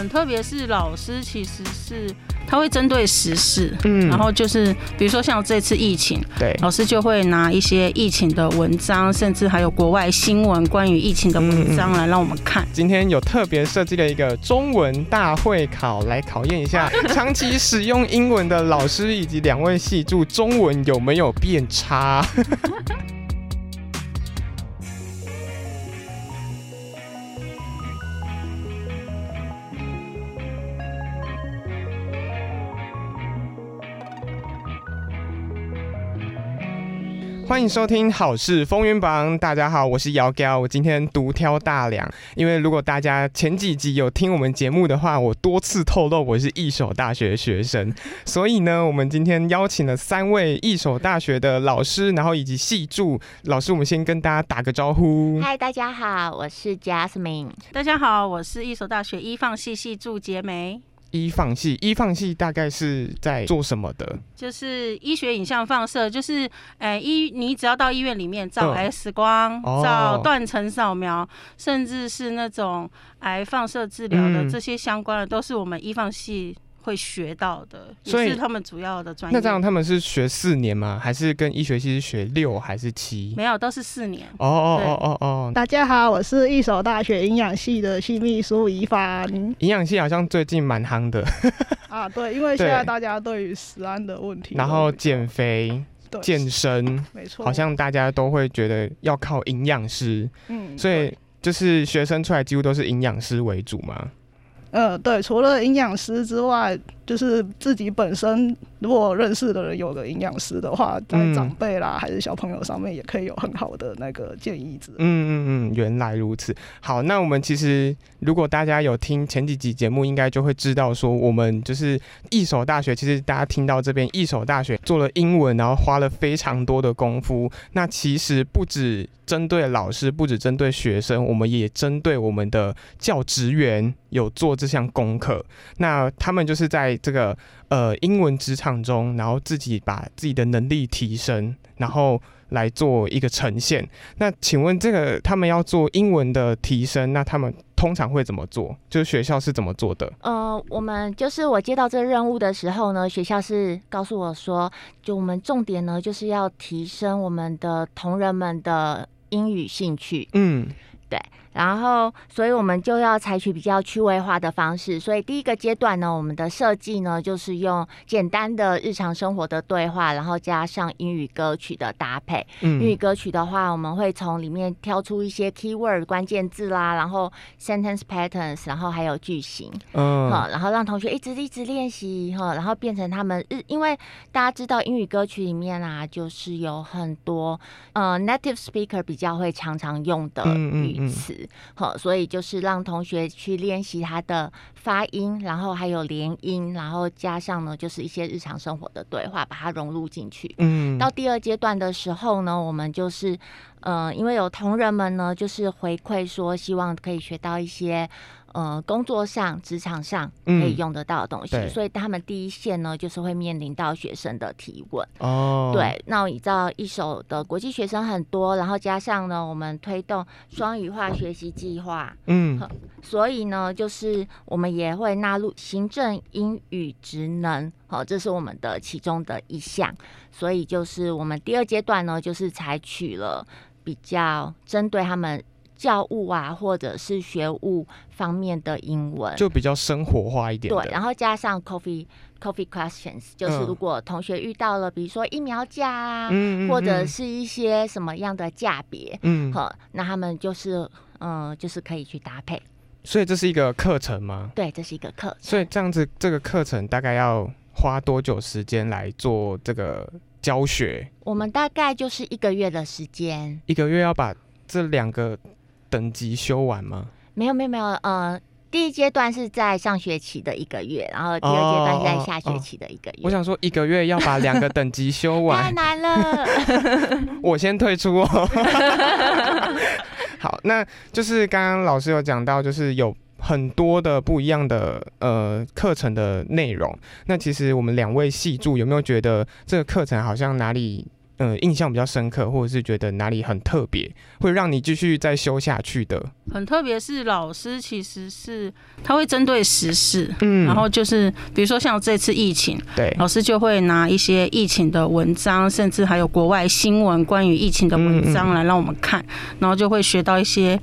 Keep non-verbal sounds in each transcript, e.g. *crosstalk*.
很特别，是老师其实是他会针对时事，嗯然后就是比如说像这次疫情，对，老师就会拿一些疫情的文章，甚至还有国外新闻关于疫情的文章来让我们看。今天有特别设计了一个中文大会考，来考验一下 *laughs* 长期使用英文的老师以及两位系助中文有没有变差。*laughs* 欢迎收听《好事风云榜》，大家好，我是姚高，我今天独挑大梁。因为如果大家前几集有听我们节目的话，我多次透露我是一所大学学生，所以呢，我们今天邀请了三位一所大学的老师，然后以及系助老师，我们先跟大家打个招呼。嗨，大家好，我是 Jasmine。大家好，我是一所大学一放系系助杰梅。医放系，医放系大概是在做什么的？就是医学影像放射，就是呃医你只要到医院里面照嗯 X 光、哦照断层扫描，甚至是那种癌放射治疗的、嗯这些相关的，都是我们医放系会学到的，所以也是他们主要的专业。那这样他们是学四年吗？还是跟医学系是学六还是七？没有，都是四年。哦哦哦哦哦，大家好，我是一所大学营养系的系秘书怡凡。营养系好像最近蛮夯的，*laughs* 啊。对，因为现在大家对于食安的问题，然后减肥、健身，没错，好像大家都会觉得要靠营养师，嗯，所以就是学生出来几乎都是营养师为主嘛。呃，对，除了营养师之外，就是自己本身如果认识的人有个营养师的话，在嗯长辈啦、还是小朋友上面，也可以有很好的那个建议。嗯嗯嗯，原来如此。好，那我们其实如果大家有听前几集节目，应该就会知道说，我们就是一所大学。其实大家听到这边一所大学做了英文，然后花了非常多的功夫。那其实不止针对老师，不止针对学生，我们也针对我们的教职员有做这项功课。那他们就是在这个呃英文职场中，然后自己把自己的能力提升，然后来做一个呈现。那请问这个他们要做英文的提升，那他们通常会怎么做？就是学校是怎么做的？呃，我们就是我接到这个任务的时候呢，学校是告诉我说，就我们重点呢就是要提升我们的同仁们的英语兴趣。嗯然后，所以我们就要采取比较趣味化的方式。所以第一个阶段呢，我们的设计呢，就是用简单的日常生活的对话，然后加上英语歌曲的搭配。英语嗯歌曲的话，我们会从里面挑出一些 keyword 关键字啦，然后 sentence patterns，然后还有句型，嗯，好然后让同学一直一直练习哈，然后变成他们日，因为大家知道英语歌曲里面啊，就是有很多呃 native speaker 比较会常常用的嗯嗯嗯语词，好、所以就是让同学去练习他的发音，然后还有连音，然后加上呢就是一些日常生活的对话，把它融入进去。嗯到第二阶段的时候呢，我们就是，呃，因为有同仁们呢，就是回馈说，希望可以学到一些，呃，工作上、职场上可以嗯用得到的东西，对。所以他们第一线呢，就是会面临到学生的提问。哦，对，那你知道一手的国际学生很多，然后加上呢，我们推动双语化学习计划，嗯。所以呢，就是我们也会纳入行政英语职能，好，这是我们的其中的一项。所以就是我们第二阶段呢，就是采取了比较针对他们教务啊，或者是学务方面的英文。就比较生活化一点。对，然后加上 coffee coffee questions，就是嗯如果同学遇到了，比如说疫苗价啊，嗯或者是一些什么样的价别，嗯，好，那他们就是嗯、就是可以去搭配。所以这是一个课程吗？对，这是一个课程。所以这样子，这个课程大概要花多久时间来做这个教学？我们大概就是一个月的时间。一个月要把这两个等级修完吗？没有没有没有，呃，第一阶段是在上学期的一个月，然后第二阶段是在下学期的一个月。我想说，一个月要把两个等级修完 *laughs* 太完，难了。*laughs* 我先退出哦。*laughs* 好，那就是刚刚老师有讲到，就是有很多的不一样的呃课程的内容。那其实我们两位系助有没有觉得这个课程好像哪里嗯印象比较深刻，或者是觉得哪里很特别，会让你继续再修下去的？很特别是老师其实是他会针对时事，嗯然后就是比如说像这次疫情，对，老师就会拿一些疫情的文章，甚至还有国外新闻关于疫情的文章来让我们看，然后就会学到一些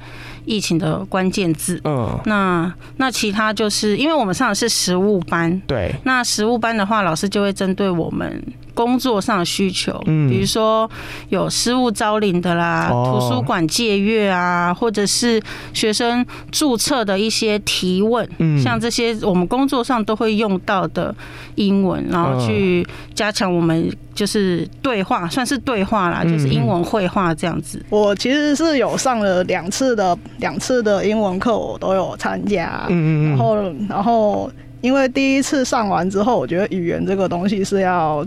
疫情的关键字。嗯，那那其他就是因为我们上的是实务班，对，那实务班的话，老师就会针对我们工作上的需求，嗯。比如说有失物招领的啦，哦。图书馆借阅啊，或者是学生注册的一些提问，嗯像这些我们工作上都会用到的英文，然后去加强我们就是对话，算是对话啦，嗯就是英文绘画这样子。我其实是有上了两次的两次的英文课，我都有参加。嗯嗯嗯，然后，然后因为第一次上完之后，我觉得语言这个东西是要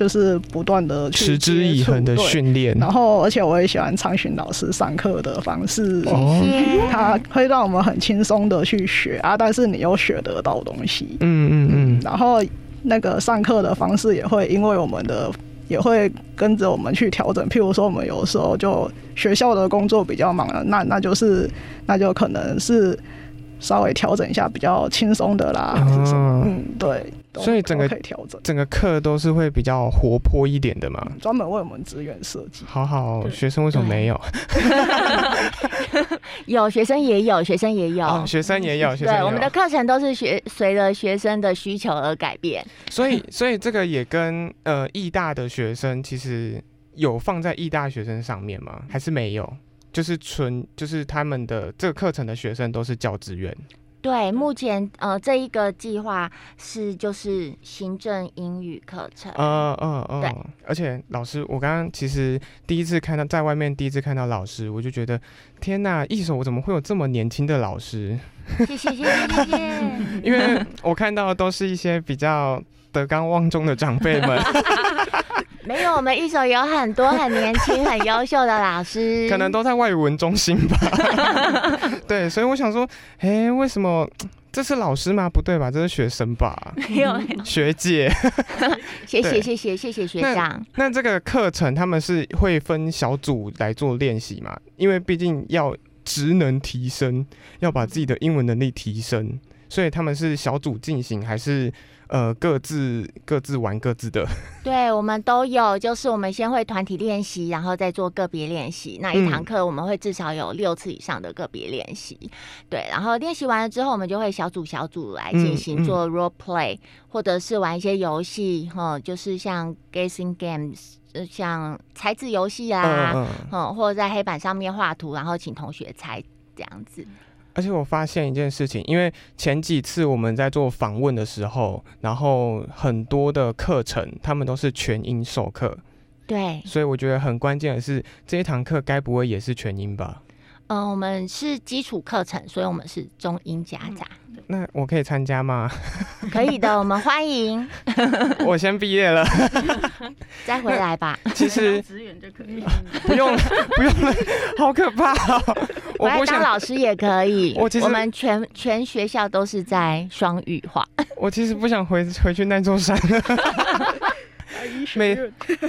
就是不断的持之以恒的训练，然后，而且我也喜欢昌训老师上课的方式，哦。他会让我们很轻松的去学啊，但是你又学得到东西。嗯嗯嗯，然后那个上课的方式也会因为我们的也会跟着我们去调整。譬如说，我们有时候就学校的工作比较忙了，那那就是那就可能是稍微调整一下比较轻松的啦，还是什么？哦嗯，对，所以整个可以调整，整个课都是会比较活泼一点的嘛。专门为我们资源设计。好好，学生为什么没有？*laughs* 有学生也有，学生也有。哦，学生也有，学生对，我们的课程都是学随着学生的需求而改变。所以，所以这个也跟呃艺大的学生其实有放在艺大学生上面吗？还是没有？就是纯就是他们的这个课程的学生都是教职员。对，目前呃这一个计划是就是行政英语课程。嗯嗯对嗯。而且老师，我刚刚其实第一次看到在外面第一次看到老师，我就觉得天呐，一手我怎么会有这么年轻的老师？谢谢谢谢谢谢。*laughs* 因为我看到的都是一些比较德高望重的长辈们，*laughs* 没有，我们一手有很多很年轻、很优秀的老师，可能都在外语文中心吧。*laughs* 对，所以我想说，哎、为什么这是老师吗？不对吧？这是学生吧？没有。学姐。谢 *laughs* 对谢谢谢谢谢学那长。那这个课程他们是会分小组来做练习嘛？因为毕竟要职能提升，要把自己的英文能力提升，所以他们是小组进行，还是呃各自各自玩各自的？*laughs* 对，我们都有，就是我们先会团体练习，然后再做个别练习。那一堂嗯课我们会至少有六次以上的个别练习。对，然后练习完了之后，我们就会小组小组来进行做 role play，、或者是玩一些游戏，哈，就是像 guessing games，呃像猜字游戏啊。嗯，或者在黑板上面画图，然后请同学猜这样子。而且我发现一件事情，因为前几次我们在做访问的时候，然后很多的课程他们都是全英授课，对，所以我觉得很关键的是这一堂课该不会也是全英吧？嗯、我们是基础课程，所以我们是中英夹杂，那我可以参加吗？*laughs* 可以的，我们欢迎，*laughs* 我先毕业了，*laughs* 再回来吧。其实职员就可以。不用不用了，好可怕、哦！我回来当，老师也可以。我其实们全全学校都是在双语化。我其实不想回回去那座山了，每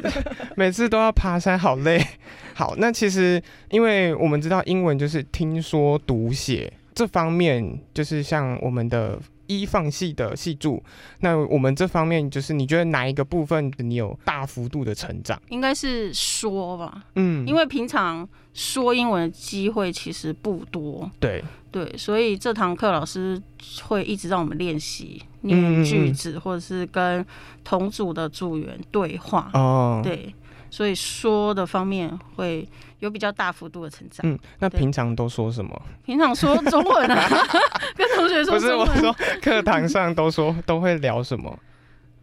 *laughs* 每次都要爬山，好累。*laughs* 好，那其实因为我们知道英文就是听说读写这方面，就是像我们的一放系的系助，那我们这方面就是你觉得哪一个部分你有大幅度的成长？应该是说吧，嗯，因为平常说英文的机会其实不多，对，对，所以这堂课老师会一直让我们练习念嗯。句子，或者是跟同组的组员对话。哦，对，所以说的方面会有比较大幅度的成长。嗯，那平常都说什么？平常说中文啊，*laughs* 跟同学说不是。我说课堂上都说都会聊什么？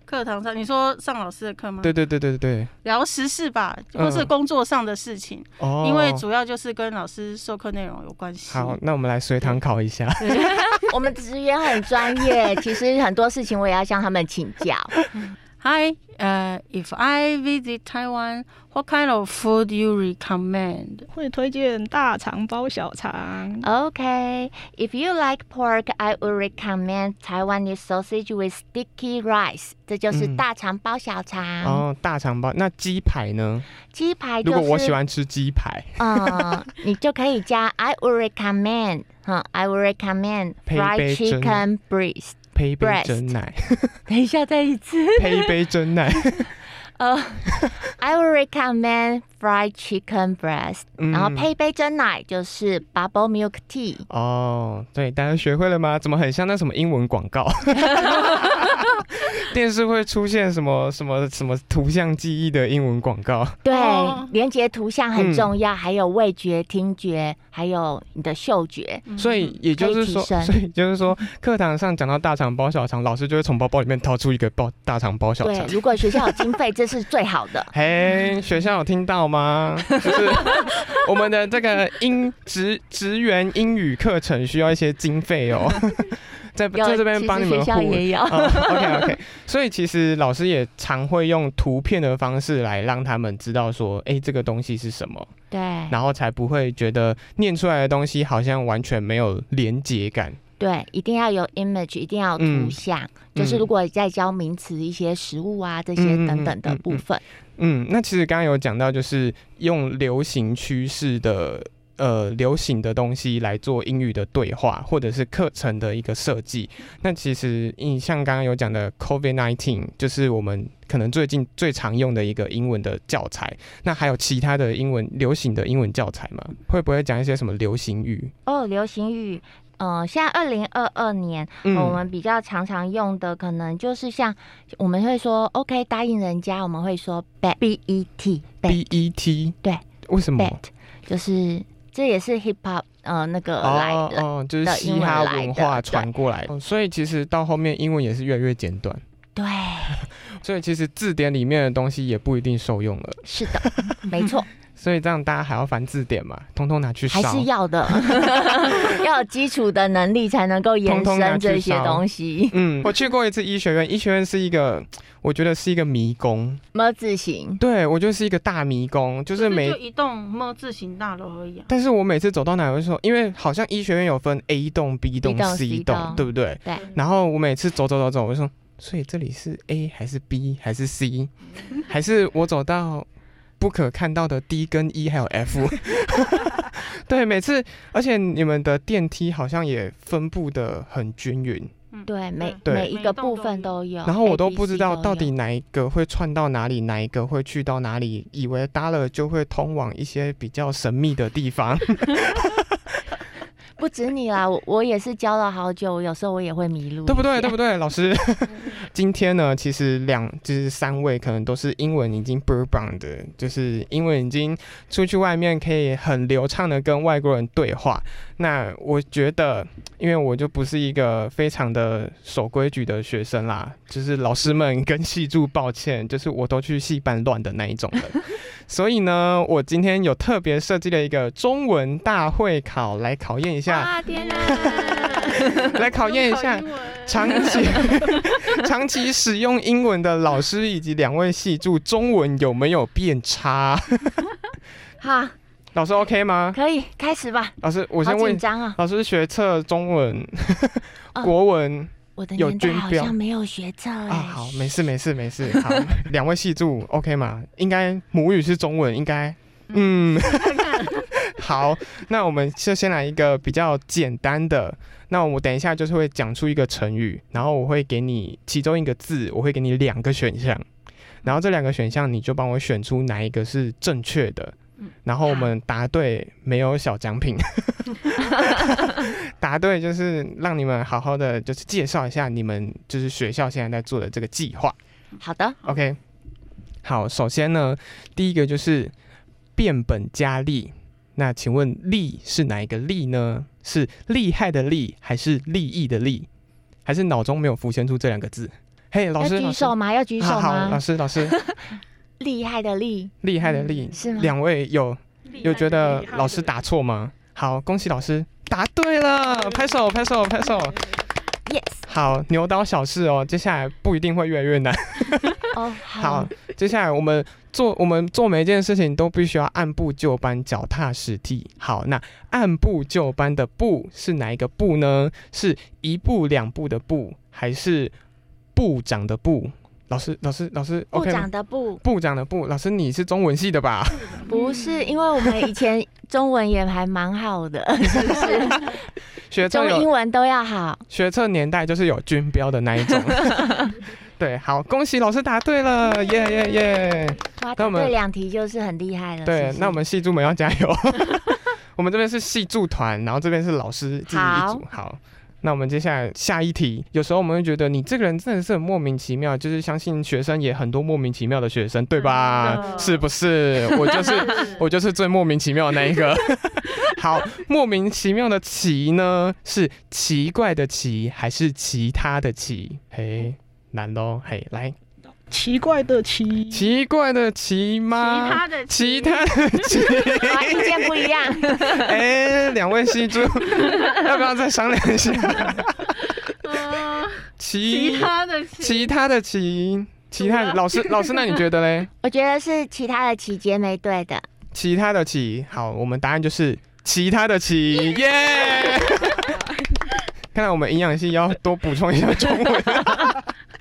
课堂上，你说上老师的课吗？对对对对对，聊时事吧，嗯或是工作上的事情，哦，因为主要就是跟老师授课内容有关系。好，那我们来随堂考一下。*laughs* 我们职员很专业，其实很多事情我也要向他们请教。*laughs* Hi, uh, if I visit Taiwan, what kind of food you recommend? 会推荐大肠包小肠。Okay, if you like pork, I would recommend Taiwanese sausage with sticky rice，这就是嗯大肠包小肠。哦，大肠包。那鸡排呢？鸡排就是，如果我喜欢吃鸡排，嗯，你就可以加 I would recommend，哈，I would recommend fried chicken breast。配一杯真奶，等一下，再一次。配一杯真奶。呃，I would recommend fried chicken breast，、嗯然后配一杯真奶，就是 bubble milk tea。哦，对，大家学会了吗？怎么很像那什么英文广告？*laughs* 电视会出现什么什么什么图像记忆的英文广告？*laughs* 对，哦连接图像很嗯重要，还有味觉、听觉，还有你的嗅觉。所以也就是说，所以就是说，课堂上讲到大肠包小肠，老师就会从包包里面掏出一个包大肠包小对肠，。如果学校有经费，这是最好的。*laughs* 嘿，学校有听到吗？就是我们的这个英职职员英语课程需要一些经费哦，在在这边帮你们其实学校也有。哦、OK OK，所以其实老师也常会用图片的方式来让他们知道说，哎、这个东西是什么，对然后才不会觉得念出来的东西好像完全没有连结感。对，一定要有 image，一定要有图嗯像。就是如果在教名词、一些食物啊这些等等的嗯嗯部分，嗯，那其实刚刚有讲到，就是用流行趋势的呃流行的东西来做英语的对话，或者是课程的一个设计。那其实你像刚刚有讲的 COVID nineteen，就是我们可能最近最常用的一个英文的教材。那还有其他的英文流行的英文教材吗？会不会讲一些什么流行语？哦，流行语。呃，现在二零二二年，嗯我们比较常常用的可能就是像我们会说 OK 答应人家，我们会说 bet b e t B E T 对，为什么？bet 就是这也是 hip hop 呃那个来的，哦哦，就是嘻哈文化对。传过来，的。所以其实到后面英文也是越来越简短。对，*laughs* 所以其实字典里面的东西也不一定受用了，是的，没错，所以这样大家还要翻字典嘛，通通拿去烧还。是要的，*laughs* 要有基础的能力才能够延伸这些烧东西。嗯，我去过一次医学院，医学院是一个，我觉得是一个迷宫。么字形，对我就是一个大迷宫，就是每就，一栋么字形大楼而已啊。但是我每次走到哪，我就说，因为好像医学院有分 A 栋、B 栋、C 栋对不对？对，然后我每次走走走走，我就说，所以这里是 A 还是 B 还是 C，还是我走到不可看到的 D 跟 E 还有 F？*laughs* 对，每次，而且你们的电梯好像也分布的很均匀，嗯对，每对每一个部分都有，然后我都不知道到底哪一个会串到哪里，哪一个会去到哪里，以为搭了就会通往一些比较神秘的地方。*laughs* 不止你啦，我我也是教了好久，有时候我也会迷路，对不对？对不？对，老师？*laughs* 今天呢，其实两就是三位可能都是英文已经 b u r b 的，就是英文已经出去外面可以很流畅的跟外国人对话。那我觉得，因为我就不是一个非常的守规矩的学生啦，就是老师们跟系助抱歉，就是我都去戏班乱的那一种人。*laughs* 所以呢，我今天有特别设计了一个中文大会考来考验一下。啊天哪！*laughs* 来考验一下长期 *laughs* 长期使用英文的老师以及两位系助中文有没有变差？好，老师 OK 吗？可以开始吧。老师，我先问紧，张啊！老师学测中文、嗯国文我的有年代好像没有学测哎。啊，好，没事没事没事，好，*laughs* 两位系助 OK 吗？应该母语是中文，应该，嗯，*laughs* 好，那我们就先来一个比较简单的。那我等一下就是会讲出一个成语，然后我会给你其中一个字，我会给你两个选项，然后这两个选项你就帮我选出哪一个是正确的嗯。然后我们答对没有小奖品，*laughs* 答对就是让你们好好的就是介绍一下你们就是学校现在在做的这个计划。好的，OK，好，首先呢，第一个就是变本加厉。那请问“厉”是哪一个“厉”呢？是厉害的“厉”，还是利益的“利”，还是脑中没有浮现出这两个字？嘿，老要师，老师举手吗？要举手好好，老？师，老师，*laughs* 厉害的厉厉害的“厉是”，吗？两位有有觉得老师答错吗？好，恭喜老师答对了，拍手，拍手，拍手。Yes，好，牛刀小试哦，接下来不一定会越来越难。*laughs* 哦，好，接下来我们做我们做每一件事情都必须要按部就班、脚踏实地。好，那按部就班的步是哪一个步呢？是一步两步的步，还是部长的部？老师，老师，老师部长的部部长的部，老师你是中文系的吧？不是，因为我们以前中文也还蛮好的，*laughs* 是不是？学中英文都要好。学测年代就是有军标的那一种。*laughs* 对，好，恭喜老师答对了，耶耶耶！哇，那我们答对两题就是很厉害了。对是，是那我们系助们要加油。*laughs* 我们这边是系助团，然后这边是老师自己一组。好，那我们接下来下一题。有时候我们会觉得你这个人真的是很莫名其妙，就是相信学生也很多莫名其妙的学生，对吧？是不是？我就是 *laughs* 我就是最莫名其妙的那一个。*laughs* 好，莫名其妙的奇呢，是奇怪的奇还是其他的奇？嘿，难喽。嘿，来，奇怪的奇，奇怪的奇吗？其他的其他的奇。哇，意见不一样。*laughs* 哎，两位西猪，*laughs* 要不要再商量一下？*laughs* 呃其其他的其他的奇其他老师老师，那你觉得嘞？我觉得是其他的期间没对的。其他的奇好，我们答案就是其他的奇，耶！看来我们营养系要多补充一下中文。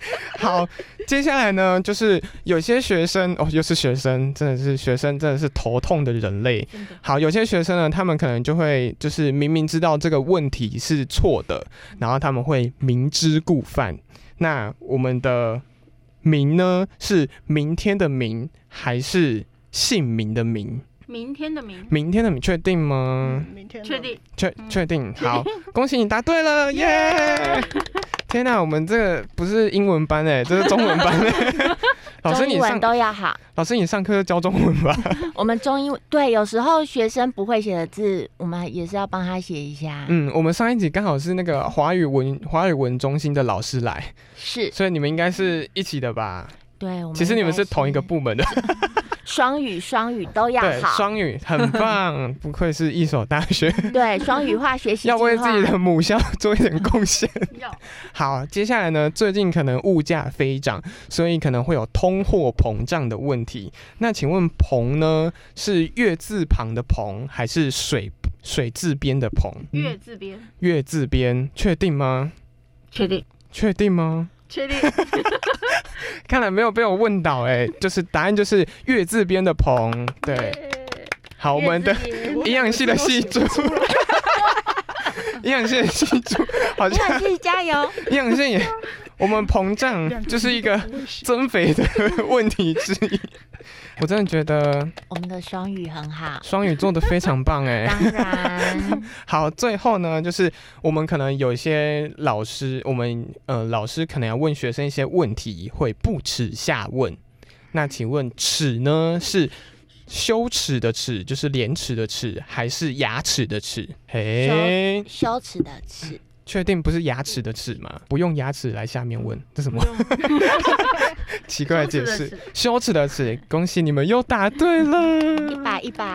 *laughs* 好，接下来呢，就是有些学生哦，又是学生，真的是学生，真的是头痛的人类。好，有些学生呢，他们可能就会就是明明知道这个问题是错的，然后他们会明知故犯。那我们的明呢，是明天的明，还是姓名的名？明天的明，明天的你确定吗？明天的确定确确定，好，恭喜你答对了，*laughs* 耶！天哪，我们这个不是英文班哎，*laughs* 这是中文班哎。*laughs* 老师中文你上，都要好。老师你上课教中文吧？我们中英对，有时候学生不会写的字，我们也是要帮他写一下。嗯，我们上一集刚好是那个华语文华语文中心的老师来，是，所以你们应该是一起的吧？对，我们其实你们是同一个部门的，双语，双语都要，好。双语很棒，*laughs* 不愧是一所大学，对，双语化学习要为自己的母校做一点贡献。好，接下来呢，最近可能物价飞涨，所以可能会有通货膨胀的问题。那请问“膨”呢，是月字旁的“膨”，还是水水字边的“膨”？月字边，月字边，确定吗？确定确定吗？确定，*laughs* 看来没有被我问倒哎、就是答案就是月字边的“鹏”。对，好，我们的营养系的系主，*laughs* 营养系的系主好像。营养系加油。营养系也，我们膨胀就是一个增肥的 *laughs* 问题之一。我真的觉得我们的双语很好，双语做的非常棒哎。*laughs* 当然 *laughs* 好，最后呢，就是我们可能有一些老师，我们呃老师可能要问学生一些问题，会不耻下问。那请问耻呢是羞耻的耻，就是廉耻的耻，还是牙齿的齿？嘿，羞耻的耻，确定不是牙齿的齿吗？不用牙齿来下面问，这什么 *laughs* 奇怪的解释？羞耻的耻，恭喜你们又答对了一。百一百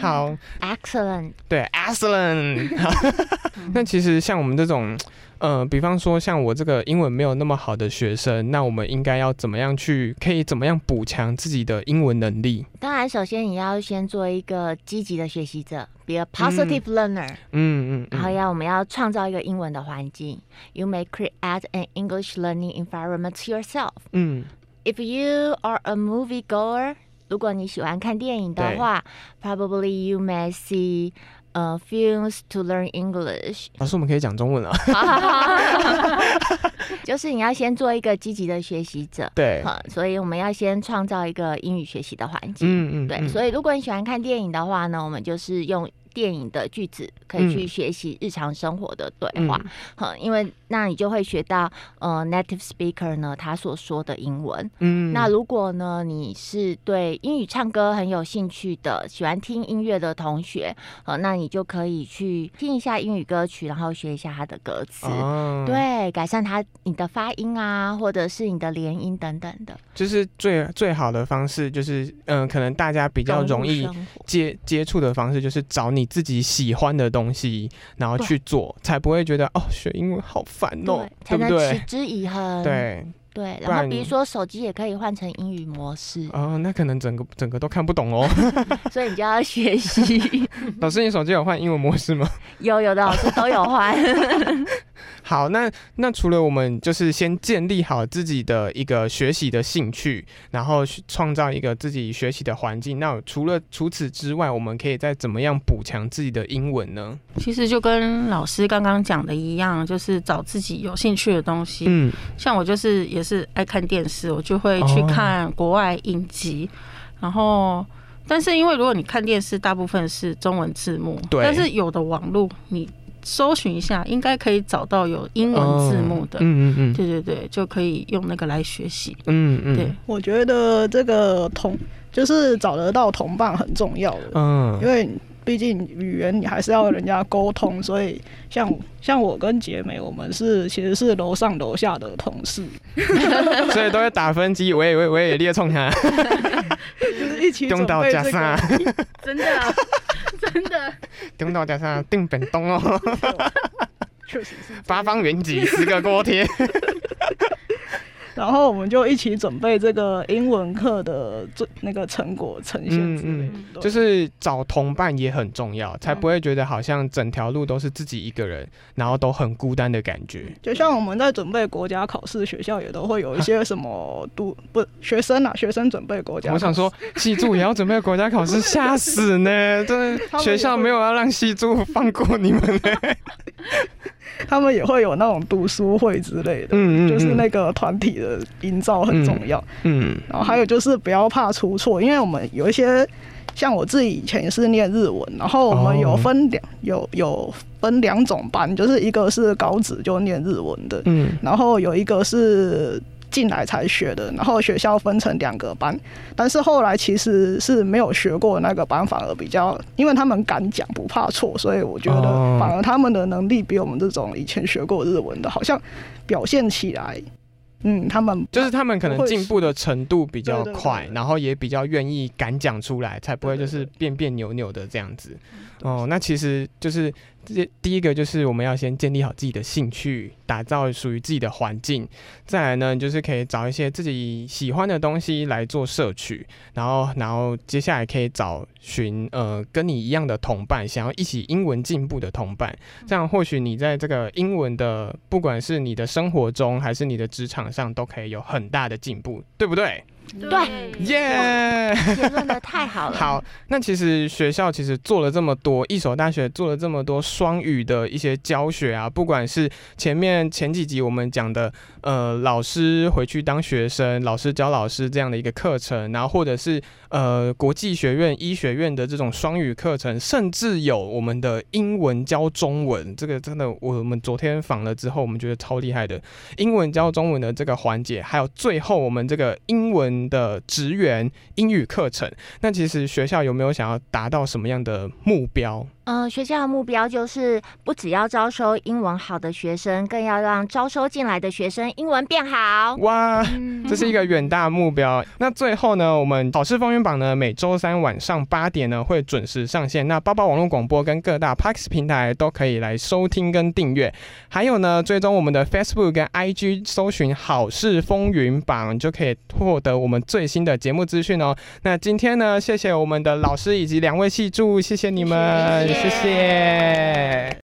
好，，excellent。对，excellent。好 *laughs* 那其实像我们这种，呃，比方说像我这个英文没有那么好的学生，那我们应该要怎么样去，可以怎么样补强自己的英文能力？当然，首先你要先做一个积极的学习者，be a positive learner，、嗯嗯嗯，然后要我们要创造一个英文的环境。You may create an English learning environment yourself. 嗯 If you are a movie goer，如果你喜欢看电影的话，probably you may see 呃 films to learn English *laughs* 老师，我们可以讲中文了。*laughs* 就是你要先做一个积极的学习者。对，好，所以我们要先创造一个英语学习的环境。嗯嗯，对，嗯所以如果你喜欢看电影的话呢，我们就是用电影的句子可以去嗯学习日常生活的对话嗯，因为那你就会学到呃 native speaker 呢他所说的英文。嗯。那如果呢你是对英语唱歌很有兴趣的，喜欢听音乐的同学，呃，那你就可以去听一下英语歌曲，然后学一下它的歌词。哦，，对，改善它你的发音啊，或者是你的连音等等的，就是最最好的方式，就是嗯、可能大家比较容易接接触的方式，就是找你自己喜欢的东西，然后去做，才不会觉得哦，学英文好烦哦，才能对不对持？之以恒。对，对，然后比如说手机也可以换成英语模式，哦，那可能整个整个都看不懂哦。*laughs* 所以你就要学习。*laughs* 老师，你手机有换英文模式吗？*laughs* 有有的老师都有换，好，那那除了我们就是先建立好自己的一个学习的兴趣，然后去创造一个自己学习的环境，那除了除此之外，我们可以再怎么样补强自己的英文呢？其实就跟老师刚刚讲的一样，就是找自己有兴趣的东西。嗯，像我就是也是爱看电视，我就会去哦看国外影集，然后。但是因为如果你看电视，大部分是中文字幕，对但是有的网络你搜寻一下，应该可以找到有英文字幕的。嗯嗯嗯。对对对，就可以用那个来学习。嗯嗯，对，我觉得这个同就是找得到同伴很重要的，嗯。因为毕竟语言你还是要人家沟通，所以像像我跟杰美，我们是其实是楼上楼下的同事，*laughs* 所以都会打分机，我也我也我也列冲他，*laughs* 就是一起准中岛备这加上个。*laughs* 真的，真的，中岛加上定本东哦，*laughs* 确实是八方云集十个锅贴，然后我们就一起准备这个英文课的最那个成果呈现之类的，对就是找同伴也很重要，才不会觉得好像整条路都是自己一个人，然后都很孤单的感觉。就像我们在准备国家考试，学校也都会有一些什么读不学生啊，学生准备国家。我想说，，系助也要准备国家考试，吓死呢！真的，*laughs* 学校没有要让系助放过你们呢。他们也会有那种读书会之类的，嗯嗯，就是那个团体的营造很重要。嗯。然后还有就是不要怕出错，因为我们有一些像我自己以前也是念日文，然后我们有哦。分两、有有分两种班，就是一个是高职就念日文的，嗯。然后有一个是进来才学的，然后学校分成两个班，但是后来其实是没有学过那个班，反而比较，因为他们敢讲不怕错，所以我觉得哦。反而他们的能力比我们这种以前学过日文的，好像表现起来，嗯，他们就是他们可能进步的程度比较快，对然后也比较愿意敢讲出来，才不会就是对对对。别别扭扭的这样子。哦，那其实就是这第一个就是我们要先建立好自己的兴趣，打造属于自己的环境。再来呢，就是可以找一些自己喜欢的东西来做摄取，然后然后接下来可以找寻呃跟你一样的同伴，想要一起英文进步的同伴。这样或许你在这个英文的不管是你的生活中还是你的职场上，都可以有很大的进步，对不对？对。耶、结论的太好了。好，那其实学校其实做了这么多，一所大学做了这么多双语的一些教学啊，不管是前面前几集我们讲的，呃，老师回去当学生，老师教老师这样的一个课程，然后或者是呃国际学院、医学院的这种双语课程，甚至有我们的英文教中文，这个真的我们昨天访了之后，我们觉得超厉害的，英文教中文的这个环节，还有最后我们这个英文的职员英语课程。那其实学校有没有想要达到什么样的目标？嗯，学校的目标就是不只要招收英文好的学生，更要让招收进来的学生英文变好。哇，嗯这是一个远大目标。那最后呢，我们好事风云榜呢，每周三晚上八点呢会准时上线。那包包网络广播跟各大 Parks 平台都可以来收听跟订阅。还有呢，追踪我们的 Facebook 跟 IG，搜寻“好事风云榜”，就可以获得我们最新的节目资讯哦。那今天呢，谢谢我们的老师以及两位系助，谢谢你们，谢谢谢谢。